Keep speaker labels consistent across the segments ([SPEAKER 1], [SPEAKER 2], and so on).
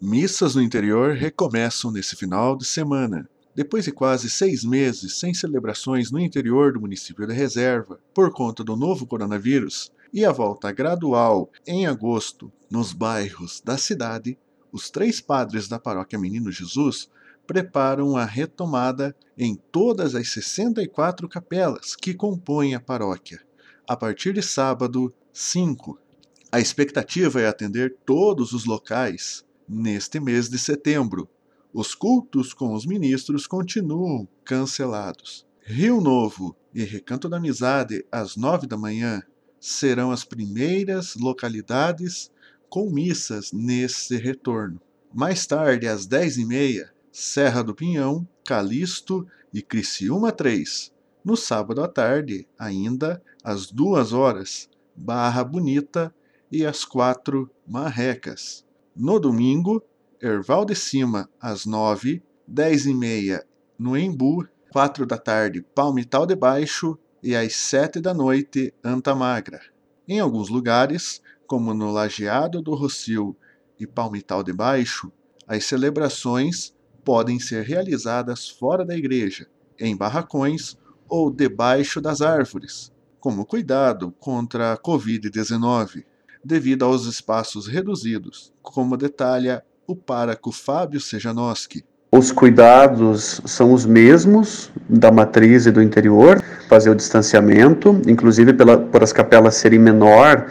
[SPEAKER 1] Missas no interior recomeçam nesse final de semana. Depois de quase seis meses sem celebrações no interior do município de Reserva, por conta do novo coronavírus, e a volta gradual em agosto nos bairros da cidade, os três padres da paróquia Menino Jesus preparam a retomada em todas as 64 capelas que compõem a paróquia, a partir de sábado 5. A expectativa é atender todos os locais neste mês de setembro. Os cultos com os ministros continuam cancelados. Rio Novo e Recanto da Amizade, às nove da manhã, serão as primeiras localidades com missas nesse retorno. Mais tarde, às dez e meia, Serra do Pinhão, Calixto e Criciúma 3. No sábado à tarde, ainda, às duas horas, Barra Bonita e às quatro, Marrecas. No domingo, Erval de Cima, às 9, 10 e meia no Embu, 4 da tarde, Palmital de Baixo e às 7 da noite, Antamagra. Em alguns lugares, como no Lajeado do Rocio e Palmital de Baixo, as celebrações podem ser realizadas fora da igreja, em barracões ou debaixo das árvores, como cuidado contra a Covid-19 devido aos espaços reduzidos, como detalha o páraco Fábio Sejanoski.
[SPEAKER 2] Os cuidados são os mesmos da matriz e do interior, fazer o distanciamento, inclusive pela, por as capelas serem menor,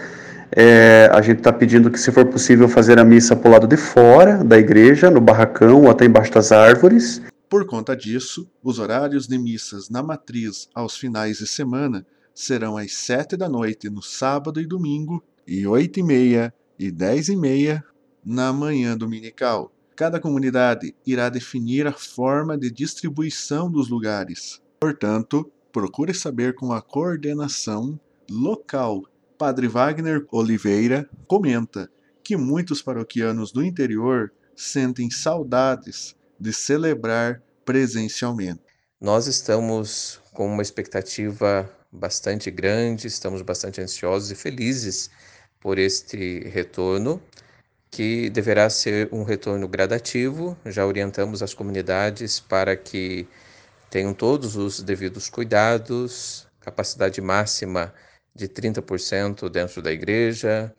[SPEAKER 2] é, a gente está pedindo que, se for possível, fazer a missa para o lado de fora da igreja, no barracão ou até embaixo das árvores.
[SPEAKER 1] Por conta disso, os horários de missas na matriz aos finais de semana serão às sete da noite no sábado e domingo e oito e meia e dez e meia na manhã dominical. Cada comunidade irá definir a forma de distribuição dos lugares. Portanto, procure saber com a coordenação local. Padre Wagner Oliveira comenta que muitos paroquianos do interior sentem saudades de celebrar presencialmente.
[SPEAKER 3] Nós estamos com uma expectativa bastante grande, estamos bastante ansiosos e felizes por este retorno, que deverá ser um retorno gradativo. Já orientamos as comunidades para que tenham todos os devidos cuidados, capacidade máxima de 30% dentro da igreja,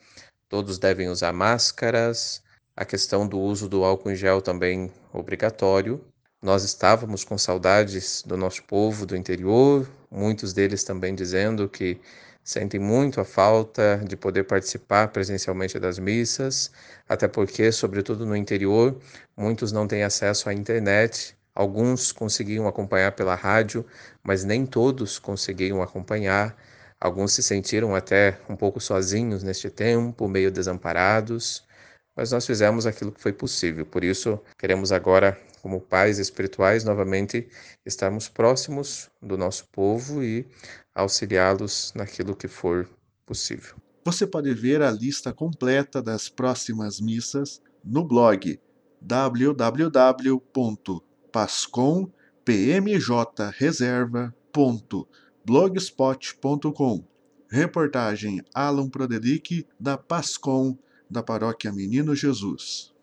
[SPEAKER 3] todos devem usar máscaras, a questão do uso do álcool em gel também obrigatório. Nós estávamos com saudades do nosso povo do interior, muitos deles também dizendo que sentem muito a falta de poder participar presencialmente das missas, até porque, sobretudo no interior, muitos não têm acesso à internet. Alguns conseguiam acompanhar pela rádio, mas nem todos conseguiam acompanhar. Alguns se sentiram até um pouco sozinhos neste tempo, meio desamparados, mas nós fizemos aquilo que foi possível. Por isso, queremos agora, como pais espirituais, novamente estarmos próximos do nosso povo e auxiliá-los naquilo que for possível.
[SPEAKER 1] Você pode ver a lista completa das próximas missas no blog www.pascompmjreserva.blogspot.com. Reportagem Alan Prodelic da Pascom da Paróquia Menino Jesus.